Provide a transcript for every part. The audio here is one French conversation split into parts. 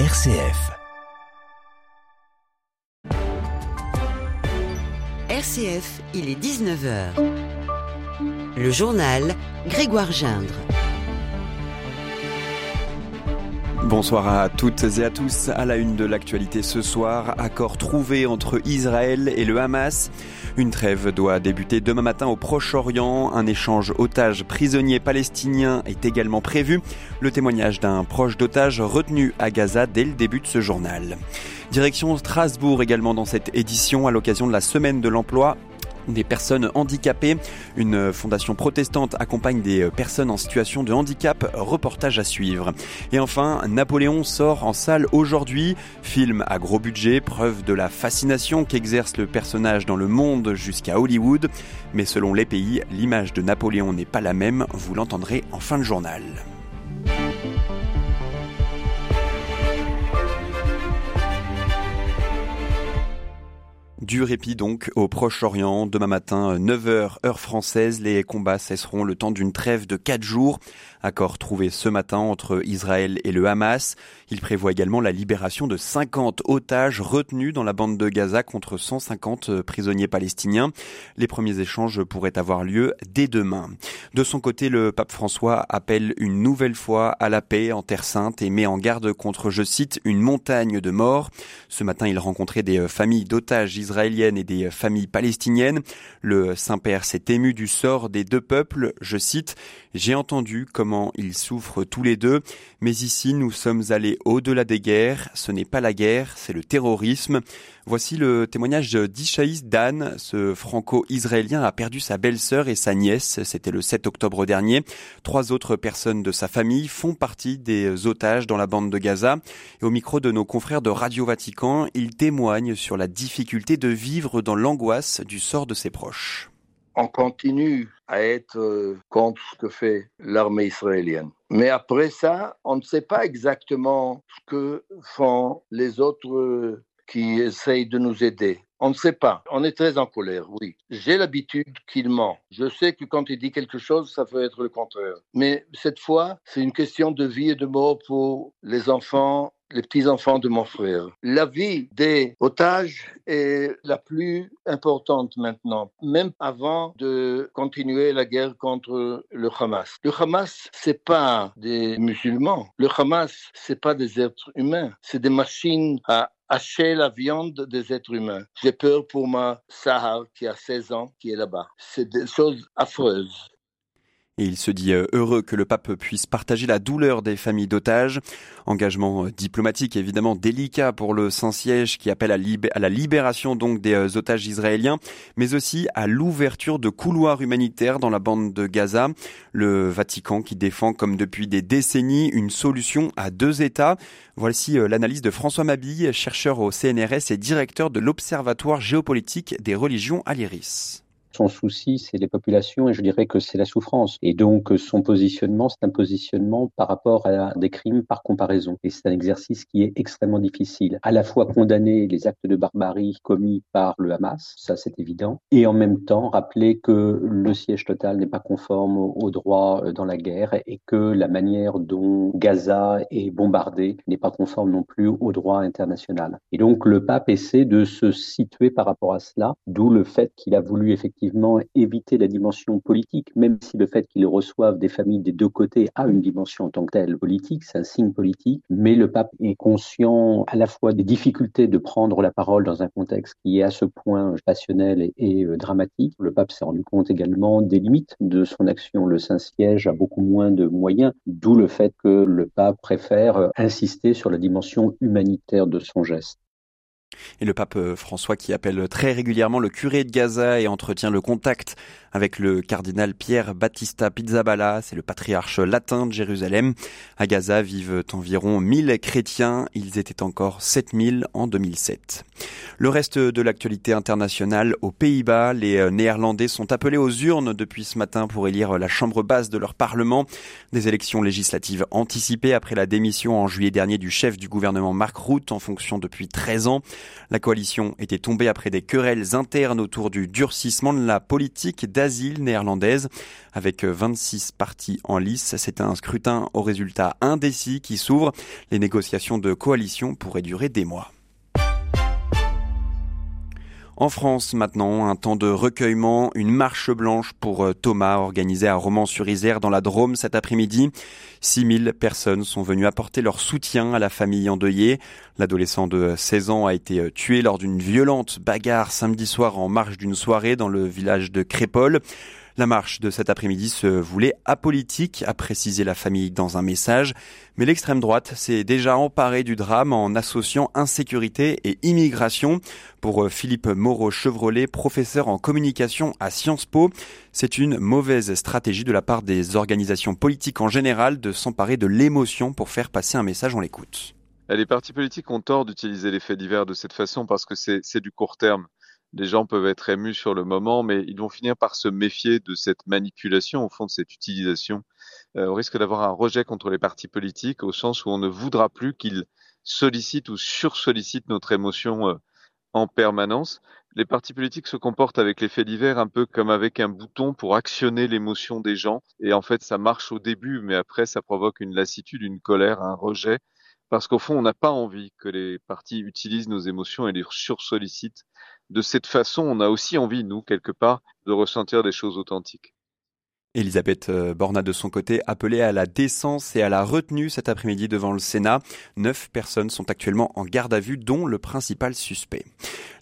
RCF. RCF, il est 19h. Le journal Grégoire Gindre. Bonsoir à toutes et à tous. À la une de l'actualité ce soir, accord trouvé entre Israël et le Hamas. Une trêve doit débuter demain matin au Proche-Orient. Un échange otages-prisonniers palestiniens est également prévu. Le témoignage d'un proche d'otage retenu à Gaza dès le début de ce journal. Direction Strasbourg également dans cette édition à l'occasion de la semaine de l'emploi des personnes handicapées. Une fondation protestante accompagne des personnes en situation de handicap. Reportage à suivre. Et enfin, Napoléon sort en salle aujourd'hui. Film à gros budget, preuve de la fascination qu'exerce le personnage dans le monde jusqu'à Hollywood. Mais selon les pays, l'image de Napoléon n'est pas la même. Vous l'entendrez en fin de journal. Du répit donc au Proche-Orient. Demain matin, 9h heure française, les combats cesseront le temps d'une trêve de 4 jours. Accord trouvé ce matin entre Israël et le Hamas. Il prévoit également la libération de 50 otages retenus dans la bande de Gaza contre 150 prisonniers palestiniens. Les premiers échanges pourraient avoir lieu dès demain. De son côté, le pape François appelle une nouvelle fois à la paix en Terre Sainte et met en garde contre, je cite, une montagne de morts. Ce matin, il rencontrait des familles d'otages et des familles palestiniennes. Le Saint-Père s'est ému du sort des deux peuples. Je cite, j'ai entendu comment ils souffrent tous les deux, mais ici nous sommes allés au-delà des guerres. Ce n'est pas la guerre, c'est le terrorisme. Voici le témoignage d'Ishaïs Dan. Ce franco-israélien a perdu sa belle-sœur et sa nièce. C'était le 7 octobre dernier. Trois autres personnes de sa famille font partie des otages dans la bande de Gaza. Et au micro de nos confrères de Radio Vatican, il témoigne sur la difficulté de vivre dans l'angoisse du sort de ses proches on continue à être contre ce que fait l'armée israélienne. Mais après ça, on ne sait pas exactement ce que font les autres qui essayent de nous aider. On ne sait pas. On est très en colère, oui. J'ai l'habitude qu'il ment. Je sais que quand il dit quelque chose, ça peut être le contraire. Mais cette fois, c'est une question de vie et de mort pour les enfants les petits-enfants de mon frère. La vie des otages est la plus importante maintenant, même avant de continuer la guerre contre le Hamas. Le Hamas, c'est pas des musulmans. Le Hamas, c'est pas des êtres humains. C'est des machines à hacher la viande des êtres humains. J'ai peur pour ma Sahar qui a 16 ans, qui est là-bas. C'est des choses affreuses. Et il se dit euh, heureux que le pape puisse partager la douleur des familles d'otages. Engagement euh, diplomatique évidemment délicat pour le Saint-Siège qui appelle à, la libération donc des euh, otages israéliens, mais aussi à l'ouverture de couloirs humanitaires dans la bande de Gaza. Le Vatican qui défend comme depuis des décennies une solution à deux États. Voici l'analyse de François Mabille, chercheur au CNRS et directeur de l'Observatoire géopolitique des religions à l'IRIS. Son souci, c'est les populations et je dirais que c'est la souffrance. Et donc, son positionnement, c'est un positionnement par rapport à des crimes par comparaison. Et c'est un exercice qui est extrêmement difficile. À la fois condamner les actes de barbarie commis par le Hamas, ça c'est évident, et en même temps rappeler que le siège total n'est pas conforme au droit euh, dans la guerre et que la manière dont Gaza est bombardée n'est pas conforme non plus au droit international. Et donc, le pape essaie de se situer par rapport à cela, d'où le fait qu'il a voulu effectivement éviter la dimension politique, même si le fait qu'ils reçoivent des familles des deux côtés a une dimension en tant que telle politique, c'est un signe politique, mais le pape est conscient à la fois des difficultés de prendre la parole dans un contexte qui est à ce point passionnel et, euh, dramatique. Le pape s'est rendu compte également des limites de son action. Le Saint-Siège a beaucoup moins de moyens, d'où le fait que le pape préfère euh, insister sur la dimension humanitaire de son geste. Et le pape euh, François qui appelle très régulièrement le curé de Gaza et entretient le contact avec le cardinal Pierre Battista Pizzaballa, c'est le patriarche latin de Jérusalem. À Gaza vivent environ 1000 chrétiens, ils étaient encore 7000 en 2007. Le reste de l'actualité internationale aux Pays-Bas, les euh, Néerlandais sont appelés aux urnes depuis ce matin pour élire la chambre basse de leur parlement. Des élections législatives anticipées après la démission en juillet dernier du chef du gouvernement Mark Rutte en fonction depuis 13 ans. La coalition était tombée après des querelles internes autour du durcissement de la politique d'asile néerlandaise. Avec 26 partis en lice, c'est un scrutin au résultat indécis qui s'ouvre. Les négociations de coalition pourraient durer des mois. En France, maintenant, un temps de recueillement, une marche blanche pour euh, Thomas organisée à Romans-sur-Isère dans la Drôme cet après-midi. 6000 personnes sont venues apporter leur soutien à la famille endeuillée. L'adolescent de 16 ans a été euh, tué lors d'une violente bagarre samedi soir en marge d'une soirée dans le village de Crépole. La marche de cet après-midi se voulait apolitique, a précisé la famille dans un message, mais l'extrême droite s'est déjà emparée du drame en associant insécurité et immigration. Pour euh, Philippe Moreau-Chevrolet, professeur en communication à Sciences Po, c'est une mauvaise stratégie de la part des organisations politiques en général de s'emparer de l'émotion pour faire passer un message, on l'écoute. Les partis politiques ont tort d'utiliser les faits divers de cette façon parce que c'est du court terme les gens peuvent être émus sur le moment, mais ils vont finir par se méfier de cette manipulation, au fond de cette utilisation. Euh, on risque d'avoir un rejet contre les partis politiques au sens où on ne voudra plus qu'ils sollicitent ou sursollicitent notre émotion euh, en permanence. Les partis politiques se comportent avec les faits divers un peu comme avec un bouton pour actionner l'émotion des gens. Et en fait, ça marche au début, mais après, ça provoque une lassitude, une colère, un rejet. Parce qu'au fond, on n'a pas envie que les partis utilisent nos émotions et les sursollicitent de cette façon, on a aussi envie, nous, quelque part, de ressentir des choses authentiques. Elisabeth euh, Borna, de son côté, appelée à la décence et à la retenue cet après-midi devant le Sénat. Neuf personnes sont actuellement en garde à vue, dont le principal suspect.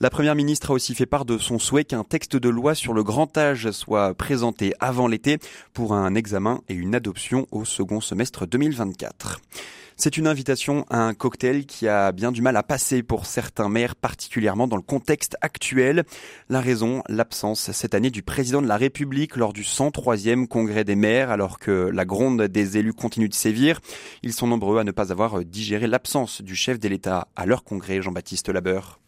La première ministre a aussi fait part de son souhait qu'un texte de loi sur le grand âge soit présenté avant l'été pour un examen et une adoption au second semestre 2024. C'est une invitation à un cocktail qui a bien du mal à passer pour certains maires, particulièrement dans le contexte actuel. La raison, l'absence cette année du président de la République lors du 103e congrès des maires, alors que la gronde des élus continue de sévir. Ils sont nombreux à ne pas avoir digéré l'absence du chef de l'État à leur congrès, Jean-Baptiste Labeur.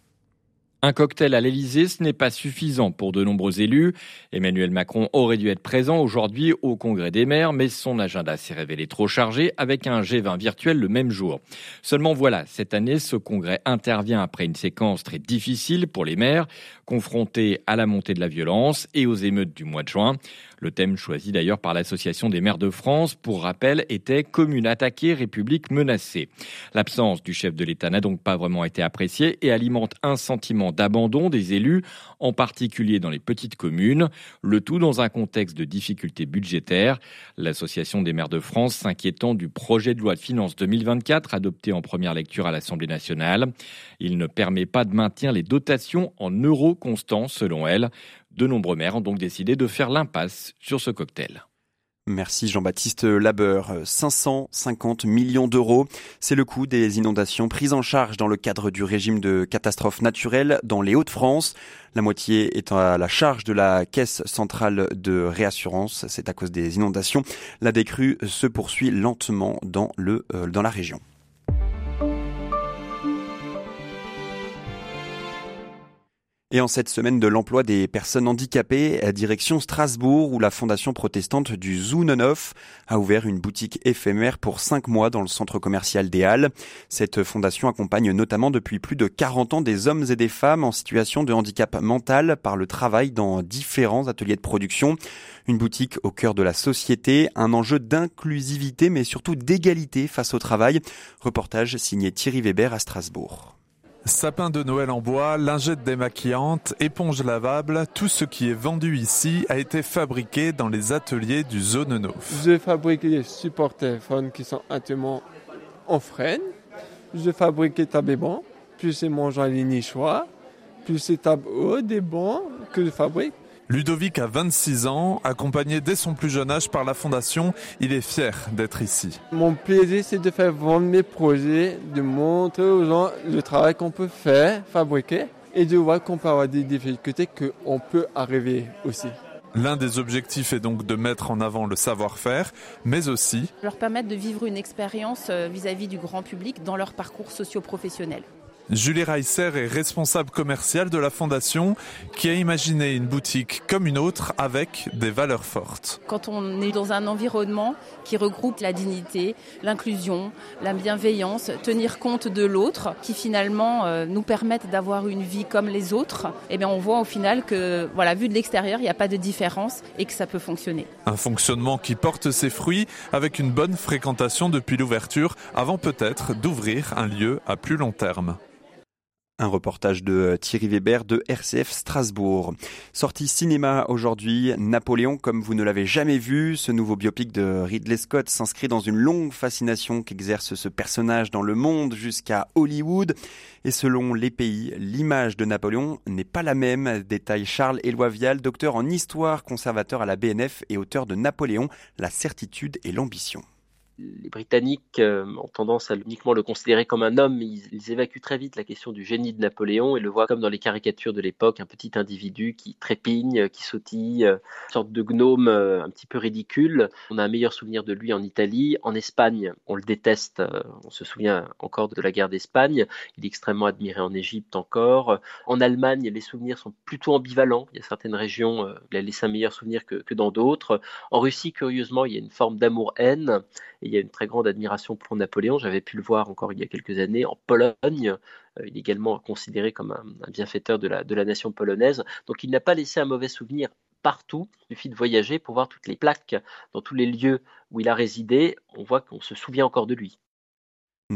Un cocktail à l'Elysée, ce n'est pas suffisant pour de nombreux élus. Emmanuel Macron aurait dû être présent aujourd'hui au Congrès des maires, mais son agenda s'est révélé trop chargé avec un G20 virtuel le même jour. Seulement voilà, cette année, ce congrès intervient après une séquence très difficile pour les maires, confrontés à la montée de la violence et aux émeutes du mois de juin. Le thème choisi d'ailleurs par l'Association des maires de France, pour rappel, était Commune attaquée, République menacée. L'absence du chef de l'État n'a donc pas vraiment été appréciée et alimente un sentiment d'abandon des élus, en particulier dans les petites communes, le tout dans un contexte de difficultés budgétaires. L'Association des maires de France s'inquiétant du projet de loi de finances 2024 adopté en première lecture à l'Assemblée nationale. Il ne permet pas de maintenir les dotations en euros constants, selon elle. De nombreux maires ont donc décidé de faire l'impasse sur ce cocktail. Merci Jean-Baptiste Labeur. 550 millions d'euros, c'est le coût des inondations prises en charge dans le cadre du régime de catastrophe naturelle dans les Hauts-de-France. La moitié est à la charge de la caisse centrale de réassurance. C'est à cause des inondations. La décrue se poursuit lentement dans, le, euh, dans la région. Et en cette semaine de l'emploi des personnes handicapées, direction Strasbourg, où la fondation protestante du Zounenhof a ouvert une boutique éphémère pour cinq mois dans le centre commercial des Halles. Cette fondation accompagne notamment depuis plus de 40 ans des hommes et des femmes en situation de handicap mental par le travail dans différents ateliers de production. Une boutique au cœur de la société, un enjeu d'inclusivité mais surtout d'égalité face au travail. Reportage signé Thierry Weber à Strasbourg. Sapin de Noël en bois, lingettes démaquillantes, éponges lavables, tout ce qui est vendu ici a été fabriqué dans les ateliers du Zone Neuf. Je fabrique des supports téléphones qui sont entièrement en freine. Je fabrique des tables bancs, plus c'est mon genre nichoirs, plus c'est tables hautes des bancs que je fabrique. Ludovic a 26 ans, accompagné dès son plus jeune âge par la fondation, il est fier d'être ici. Mon plaisir c'est de faire vendre mes projets, de montrer aux gens le travail qu'on peut faire, fabriquer, et de voir qu'on peut avoir des difficultés qu'on peut arriver aussi. L'un des objectifs est donc de mettre en avant le savoir-faire, mais aussi leur permettre de vivre une expérience euh, vis-à-vis du grand public dans leur parcours socio-professionnel. Julie Reisser est responsable commerciale de la fondation qui a imaginé une boutique comme une autre avec des valeurs fortes. Quand on est dans un environnement qui regroupe la dignité, l'inclusion, la bienveillance, tenir compte de l'autre, qui finalement euh, nous permettent d'avoir une vie comme les autres, eh bien on voit au final que, voilà, vu de l'extérieur, il n'y a pas de différence et que ça peut fonctionner. Un fonctionnement qui porte ses fruits avec une bonne fréquentation depuis l'ouverture, avant peut-être d'ouvrir un lieu à plus long terme. Un reportage de Thierry Weber de RCF Strasbourg. Sortie cinéma aujourd'hui, Napoléon comme vous ne l'avez jamais vu. Ce nouveau biopic de Ridley Scott s'inscrit dans une longue fascination qu'exerce ce personnage dans le monde jusqu'à Hollywood. Et selon les pays, l'image de Napoléon n'est pas la même. Détaille Charles Éloi Vial, docteur en histoire, conservateur à la BNF et auteur de Napoléon, la certitude et l'ambition les Britanniques euh, ont tendance à uniquement le considérer comme un homme, mais ils, évacuent très vite la question du génie de Napoléon et le voient comme dans les caricatures de l'époque, un petit individu qui trépigne, qui sautille, une sorte de gnome euh, un petit peu ridicule. On a un meilleur souvenir de lui en Italie. En Espagne, on le déteste, euh, on se souvient encore de la guerre d'Espagne. Il est extrêmement admiré en Égypte encore. En Allemagne, les souvenirs sont plutôt ambivalents. Il y a certaines régions, où il a laissé un meilleur souvenir que dans d'autres. En Russie, curieusement, il y a une forme d'amour-haine il y a une très grande admiration pour Napoléon. J'avais pu le voir encore il y a quelques années en Pologne. Euh, il est également considéré comme un, bienfaiteur de la, de la nation polonaise. Donc il n'a pas laissé un mauvais souvenir partout. Il suffit de voyager pour voir toutes les plaques dans tous les lieux où il a résidé. On voit qu'on se souvient encore de lui.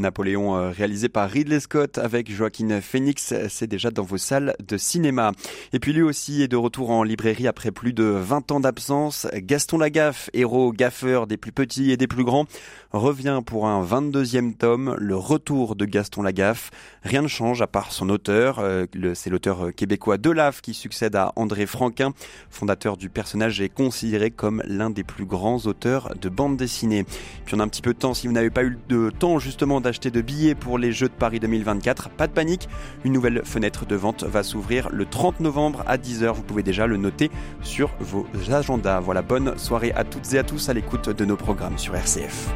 Napoléon euh, réalisé par Ridley Scott avec Joaquin Phoenix, c'est déjà dans vos salles de cinéma. Et puis lui aussi est de retour en librairie après plus de 20 ans d'absence. Gaston Lagaffe, héros gaffeur des plus petits et des plus grands, revient pour un 22e tome, le retour de Gaston Lagaffe. Rien ne change à part son auteur, euh, c'est l'auteur québécois Delaf qui succède à André Franquin, fondateur du personnage et considéré comme l'un des plus grands auteurs de bande dessinée. Puis on a un petit peu de temps, si vous n'avez pas eu de temps justement d'acheter de billets pour les Jeux de Paris 2024, pas de panique, une nouvelle fenêtre de vente va s'ouvrir le 30 novembre à 10h, vous pouvez déjà le noter sur vos agendas. Voilà, bonne soirée à toutes et à tous à l'écoute de nos programmes sur RCF.